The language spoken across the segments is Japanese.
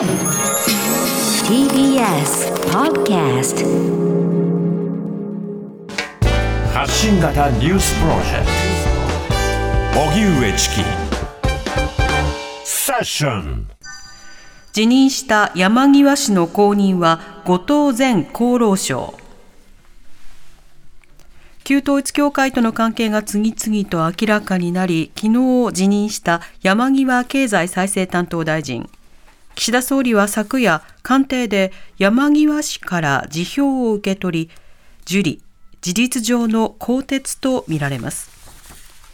TBS Podcast 発信型ニュースプロジェクト。荻上チキ。セッション。辞任した山際氏の後任は後藤前厚労省。旧統一教会との関係が次々と明らかになり昨日辞任した山際経済再生担当大臣岸田総理は昨夜官邸で山際氏から辞表を受け取り受理事実上の更迭とみられます。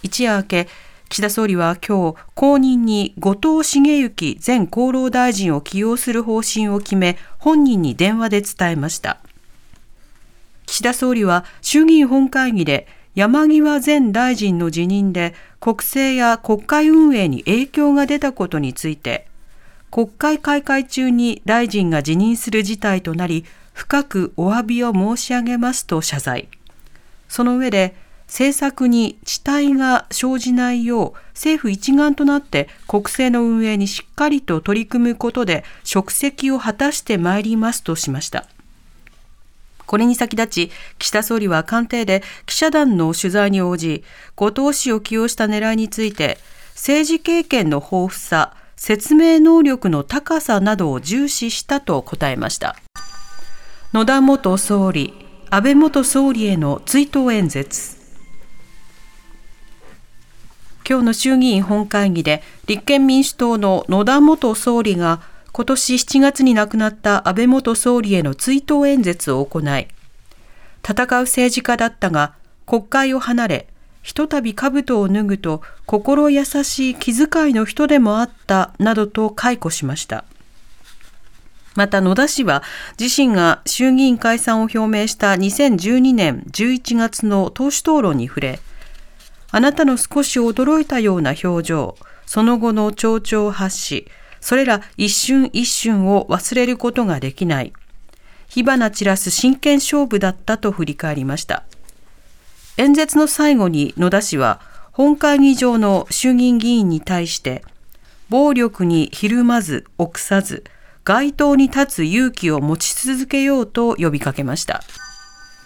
一夜明け岸田総理は今日後任に後藤茂之前厚労大臣を起用する方針を決め本人に電話で伝えました。岸田総理は衆議院本会議で山際前大臣の辞任で国政や国会運営に影響が出たことについて国会開会中に大臣が辞任する事態となり深くお詫びを申し上げますと謝罪その上で政策に遅滞が生じないよう政府一丸となって国政の運営にしっかりと取り組むことで職責を果たしてまいりますとしました。これに先立ち、岸田総理は官邸で記者団の取材に応じ、後藤氏を起用した狙いについて、政治経験の豊富さ、説明能力の高さなどを重視したと答えました。野田元総理、安倍元総理への追悼演説。今日の衆議院本会議で立憲民主党の野田元総理が今年7月に亡くなった安倍元総理への追悼演説を行い、戦う政治家だったが、国会を離れ、ひとたび兜を脱ぐと心優しい気遣いの人でもあったなどと解雇しました。また野田氏は自身が衆議院解散を表明した2012年11月の党首討論に触れ、あなたの少し驚いたような表情、その後の蝶々発し、それら一瞬一瞬を忘れることができない。火花散らす真剣勝負だったと振り返りました。演説の最後に野田氏は、本会議場の衆議院議員に対して、暴力にひるまず、臆さず、街頭に立つ勇気を持ち続けようと呼びかけました。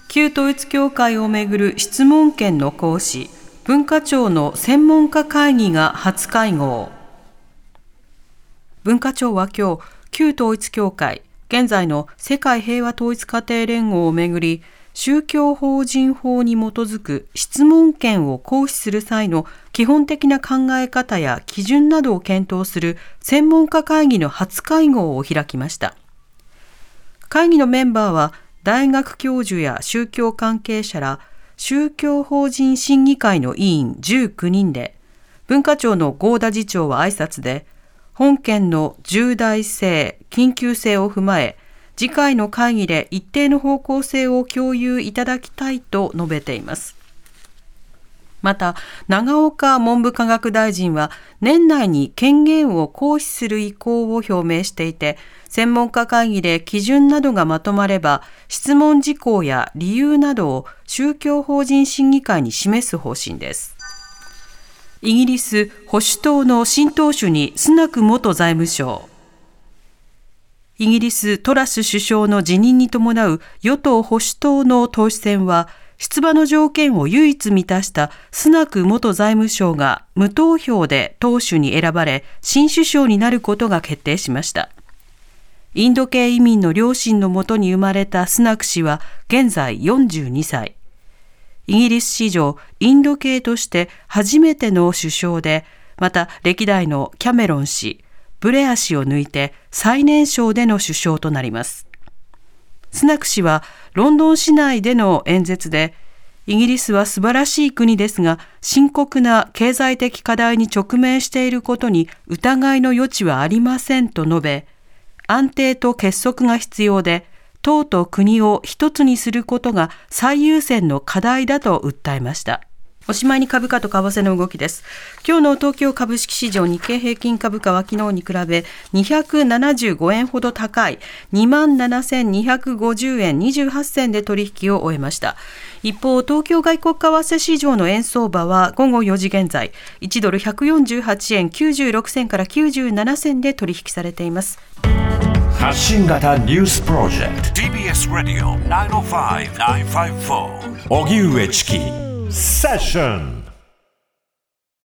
旧統一教会をめぐる質問権の行使、文化庁の専門家会議が初会合。文化庁は今日、旧統一教会、現在の世界平和統一家庭連合をめぐり、宗教法人法に基づく質問権を行使する際の基本的な考え方や基準などを検討する専門家会議の初会合を開きました。会議のメンバーは大学教授や宗教関係者ら宗教法人審議会の委員19人で、文化庁の合田次長は挨拶で、本件の重大性、緊急性を踏まえ、次回の会議で一定の方向性を共有いただきたいと述べています。また、長岡文部科学大臣は年内に権限を行使する意向を表明していて、専門家会議で基準などがまとまれば、質問事項や理由などを宗教法人審議会に示す方針です。イギリス保守党の新党首にスナク元財務省。イギリストラス首相の辞任に伴う与党保守党の党首選は、出馬の条件を唯一満たしたスナク元財務省が無投票で党首に選ばれ、新首相になることが決定しました。インド系移民の両親のもとに生まれたスナク氏は現在42歳。イギリス史上インド系として初めての首相で、また歴代のキャメロン氏、ブレア氏を抜いて最年少での首相となります。スナク氏はロンドン市内での演説で、イギリスは素晴らしい国ですが、深刻な経済的課題に直面していることに疑いの余地はありませんと述べ、安定と結束が必要で、党と国を一つにすることが最優先の課題だと訴えました。おしまいに株価と為替の動きです。今日の東京株式市場日経平均株価は昨日に比べ275円ほど高い27,250円28銭で取引を終えました。一方、東京外国為替市場の円相場は午後4時現在、1ドル148円96銭から97銭で取引されています。発信型ニュースプロジェクト TBS Radio 905-954荻上チキセッション